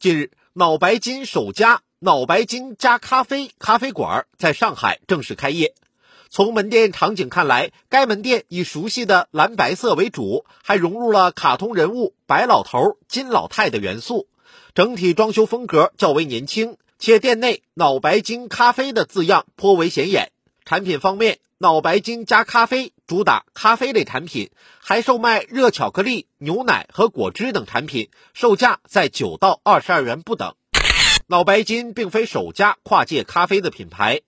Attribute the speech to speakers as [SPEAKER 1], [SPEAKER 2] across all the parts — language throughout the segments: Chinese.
[SPEAKER 1] 近日，脑白金首家脑白金加咖啡咖啡馆在上海正式开业。从门店场景看来，该门店以熟悉的蓝白色为主，还融入了卡通人物白老头、金老太的元素。整体装修风格较为年轻，且店内“脑白金咖啡”的字样颇为显眼。产品方面，脑白金加咖啡主打咖啡类产品，还售卖热巧克力、牛奶和果汁等产品，售价在九到二十二元不等。脑白金并非首家跨界咖啡的品牌。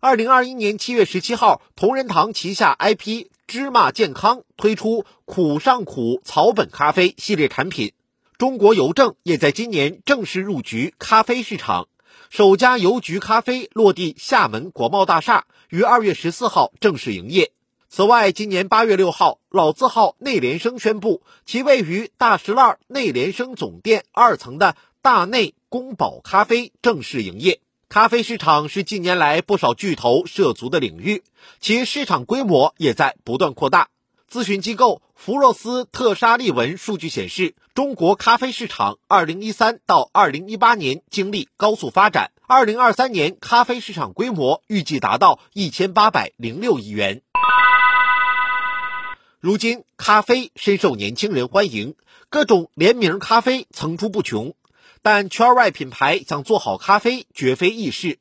[SPEAKER 1] 二零二一年七月十七号，同仁堂旗下 IP 芝麻健康推出“苦上苦”草本咖啡系列产品。中国邮政也在今年正式入局咖啡市场。首家邮局咖啡落地厦门国贸大厦，于二月十四号正式营业。此外，今年八月六号，老字号内联升宣布，其位于大石栏内联升总店二层的大内宫保咖啡正式营业。咖啡市场是近年来不少巨头涉足的领域，其市场规模也在不断扩大。咨询机构福若斯特沙利文数据显示，中国咖啡市场2013到2018年经历高速发展，2023年咖啡市场规模预计达到1806亿元。如今，咖啡深受年轻人欢迎，各种联名咖啡层出不穷，但圈外品牌想做好咖啡绝非易事。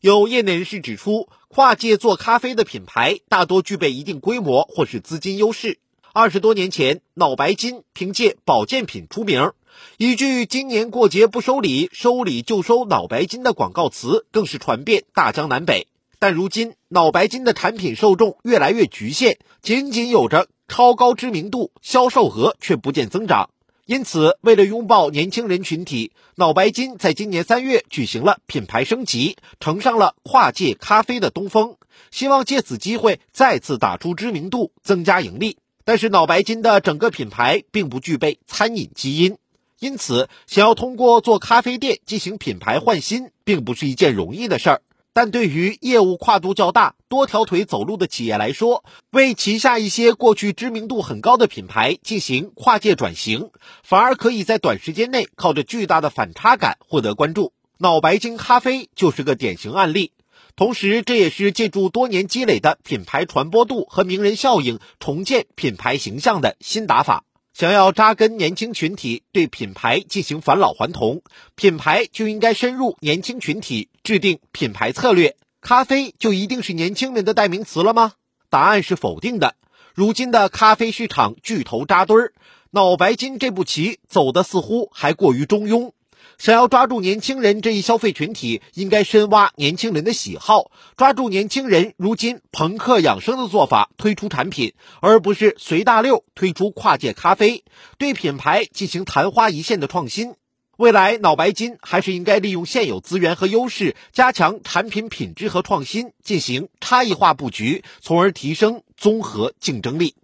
[SPEAKER 1] 有业内人士指出，跨界做咖啡的品牌大多具备一定规模或是资金优势。二十多年前，脑白金凭借保健品出名，一句“今年过节不收礼，收礼就收脑白金”的广告词更是传遍大江南北。但如今，脑白金的产品受众越来越局限，仅仅有着超高知名度，销售额却不见增长。因此，为了拥抱年轻人群体，脑白金在今年三月举行了品牌升级，乘上了跨界咖啡的东风，希望借此机会再次打出知名度，增加盈利。但是，脑白金的整个品牌并不具备餐饮基因，因此，想要通过做咖啡店进行品牌换新，并不是一件容易的事儿。但对于业务跨度较大、多条腿走路的企业来说，为旗下一些过去知名度很高的品牌进行跨界转型，反而可以在短时间内靠着巨大的反差感获得关注。脑白金咖啡就是个典型案例。同时，这也是借助多年积累的品牌传播度和名人效应，重建品牌形象的新打法。想要扎根年轻群体，对品牌进行返老还童，品牌就应该深入年轻群体，制定品牌策略。咖啡就一定是年轻人的代名词了吗？答案是否定的。如今的咖啡市场巨头扎堆儿，脑白金这步棋走的似乎还过于中庸。想要抓住年轻人这一消费群体，应该深挖年轻人的喜好，抓住年轻人如今朋克养生的做法推出产品，而不是随大溜推出跨界咖啡，对品牌进行昙花一现的创新。未来脑白金还是应该利用现有资源和优势，加强产品品质和创新，进行差异化布局，从而提升综合竞争力。